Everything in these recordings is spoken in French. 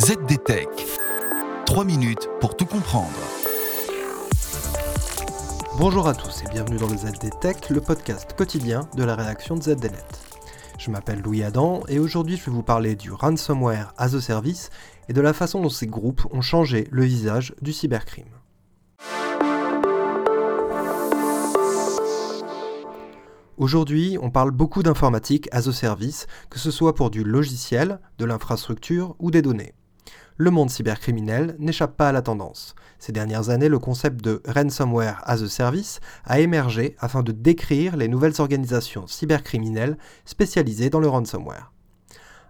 ZDTech. 3 minutes pour tout comprendre. Bonjour à tous et bienvenue dans le ZDTech, le podcast quotidien de la rédaction de ZDNet. Je m'appelle Louis Adam et aujourd'hui je vais vous parler du ransomware as a service et de la façon dont ces groupes ont changé le visage du cybercrime. Aujourd'hui, on parle beaucoup d'informatique as a service, que ce soit pour du logiciel, de l'infrastructure ou des données. Le monde cybercriminel n'échappe pas à la tendance. Ces dernières années, le concept de ransomware as a service a émergé afin de décrire les nouvelles organisations cybercriminelles spécialisées dans le ransomware.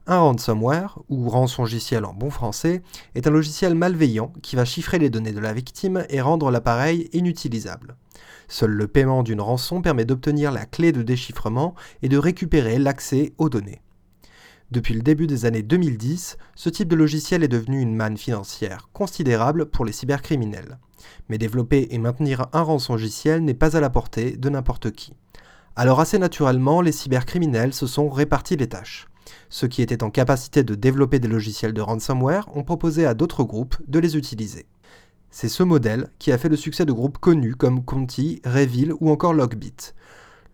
Un ransomware, ou rançongiciel en bon français, est un logiciel malveillant qui va chiffrer les données de la victime et rendre l'appareil inutilisable. Seul le paiement d'une rançon permet d'obtenir la clé de déchiffrement et de récupérer l'accès aux données. Depuis le début des années 2010, ce type de logiciel est devenu une manne financière considérable pour les cybercriminels. Mais développer et maintenir un rançongiciel n'est pas à la portée de n'importe qui. Alors assez naturellement, les cybercriminels se sont répartis les tâches. Ceux qui étaient en capacité de développer des logiciels de ransomware ont proposé à d'autres groupes de les utiliser. C'est ce modèle qui a fait le succès de groupes connus comme Conti, Revil ou encore Logbit.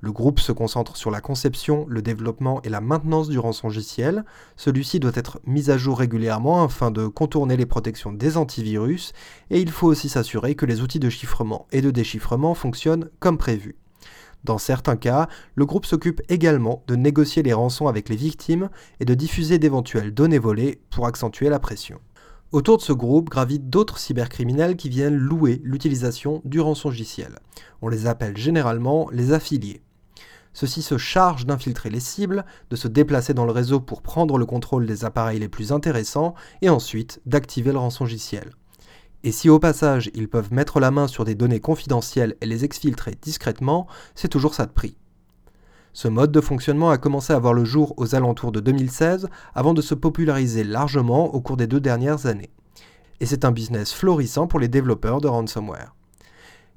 Le groupe se concentre sur la conception, le développement et la maintenance du rançongiciel. Celui-ci doit être mis à jour régulièrement afin de contourner les protections des antivirus et il faut aussi s'assurer que les outils de chiffrement et de déchiffrement fonctionnent comme prévu. Dans certains cas, le groupe s'occupe également de négocier les rançons avec les victimes et de diffuser d'éventuelles données volées pour accentuer la pression. Autour de ce groupe gravitent d'autres cybercriminels qui viennent louer l'utilisation du rançongiciel. On les appelle généralement les affiliés. Ceux-ci se chargent d'infiltrer les cibles, de se déplacer dans le réseau pour prendre le contrôle des appareils les plus intéressants et ensuite d'activer le rançongiciel. Et si au passage ils peuvent mettre la main sur des données confidentielles et les exfiltrer discrètement, c'est toujours ça de prix. Ce mode de fonctionnement a commencé à voir le jour aux alentours de 2016 avant de se populariser largement au cours des deux dernières années. Et c'est un business florissant pour les développeurs de ransomware.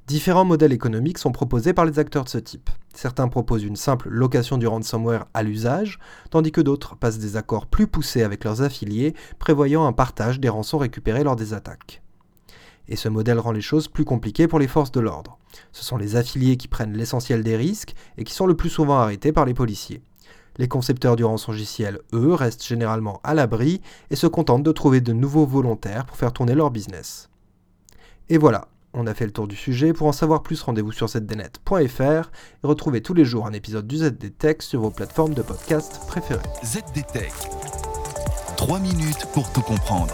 Différents modèles économiques sont proposés par les acteurs de ce type. Certains proposent une simple location du ransomware à l'usage, tandis que d'autres passent des accords plus poussés avec leurs affiliés, prévoyant un partage des rançons récupérés lors des attaques et ce modèle rend les choses plus compliquées pour les forces de l'ordre. Ce sont les affiliés qui prennent l'essentiel des risques et qui sont le plus souvent arrêtés par les policiers. Les concepteurs du rançongiciel, eux, restent généralement à l'abri et se contentent de trouver de nouveaux volontaires pour faire tourner leur business. Et voilà, on a fait le tour du sujet. Pour en savoir plus, rendez-vous sur zdnet.fr et retrouvez tous les jours un épisode du ZDTech sur vos plateformes de podcast préférées. ZDTech. 3 minutes pour tout comprendre.